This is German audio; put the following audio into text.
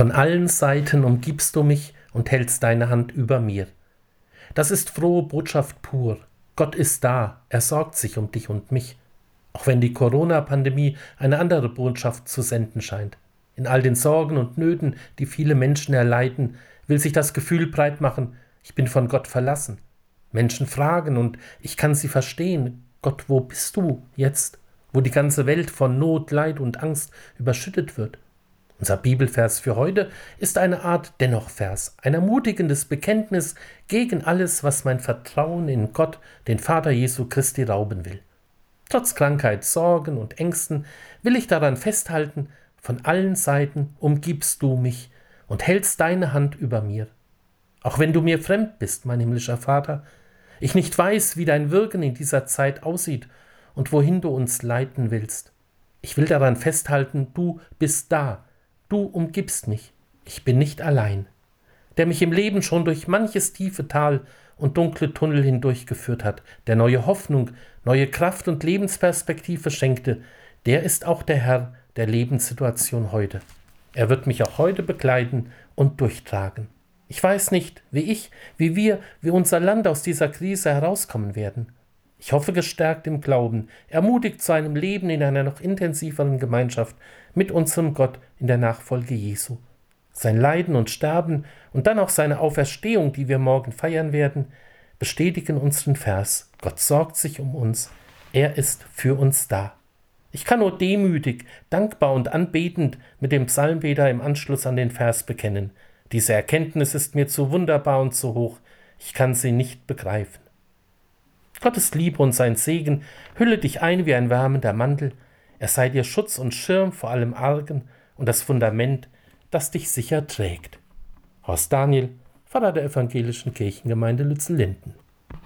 Von allen Seiten umgibst du mich und hältst deine Hand über mir. Das ist frohe Botschaft pur. Gott ist da, er sorgt sich um dich und mich. Auch wenn die Corona-Pandemie eine andere Botschaft zu senden scheint. In all den Sorgen und Nöten, die viele Menschen erleiden, will sich das Gefühl breit machen, ich bin von Gott verlassen. Menschen fragen und ich kann sie verstehen. Gott, wo bist du jetzt, wo die ganze Welt von Not, Leid und Angst überschüttet wird? Unser Bibelvers für heute ist eine Art Dennoch-Vers, ein ermutigendes Bekenntnis gegen alles, was mein Vertrauen in Gott, den Vater Jesu Christi, rauben will. Trotz Krankheit, Sorgen und Ängsten will ich daran festhalten, von allen Seiten umgibst du mich und hältst deine Hand über mir. Auch wenn du mir fremd bist, mein himmlischer Vater, ich nicht weiß, wie dein Wirken in dieser Zeit aussieht und wohin du uns leiten willst. Ich will daran festhalten, du bist da, Du umgibst mich, ich bin nicht allein, der mich im Leben schon durch manches tiefe Tal und dunkle Tunnel hindurchgeführt hat, der neue Hoffnung, neue Kraft und Lebensperspektive schenkte, der ist auch der Herr der Lebenssituation heute. Er wird mich auch heute begleiten und durchtragen. Ich weiß nicht, wie ich, wie wir, wie unser Land aus dieser Krise herauskommen werden. Ich hoffe gestärkt im Glauben, ermutigt zu einem Leben in einer noch intensiveren Gemeinschaft mit unserem Gott in der Nachfolge Jesu. Sein Leiden und Sterben und dann auch seine Auferstehung, die wir morgen feiern werden, bestätigen unseren Vers. Gott sorgt sich um uns. Er ist für uns da. Ich kann nur demütig, dankbar und anbetend mit dem Psalmbeter im Anschluss an den Vers bekennen. Diese Erkenntnis ist mir zu wunderbar und zu hoch. Ich kann sie nicht begreifen. Gottes Liebe und sein Segen hülle dich ein wie ein wärmender Mantel, er sei dir Schutz und Schirm vor allem Argen und das Fundament, das dich sicher trägt. Horst Daniel, Pfarrer der Evangelischen Kirchengemeinde Lützel-Linden.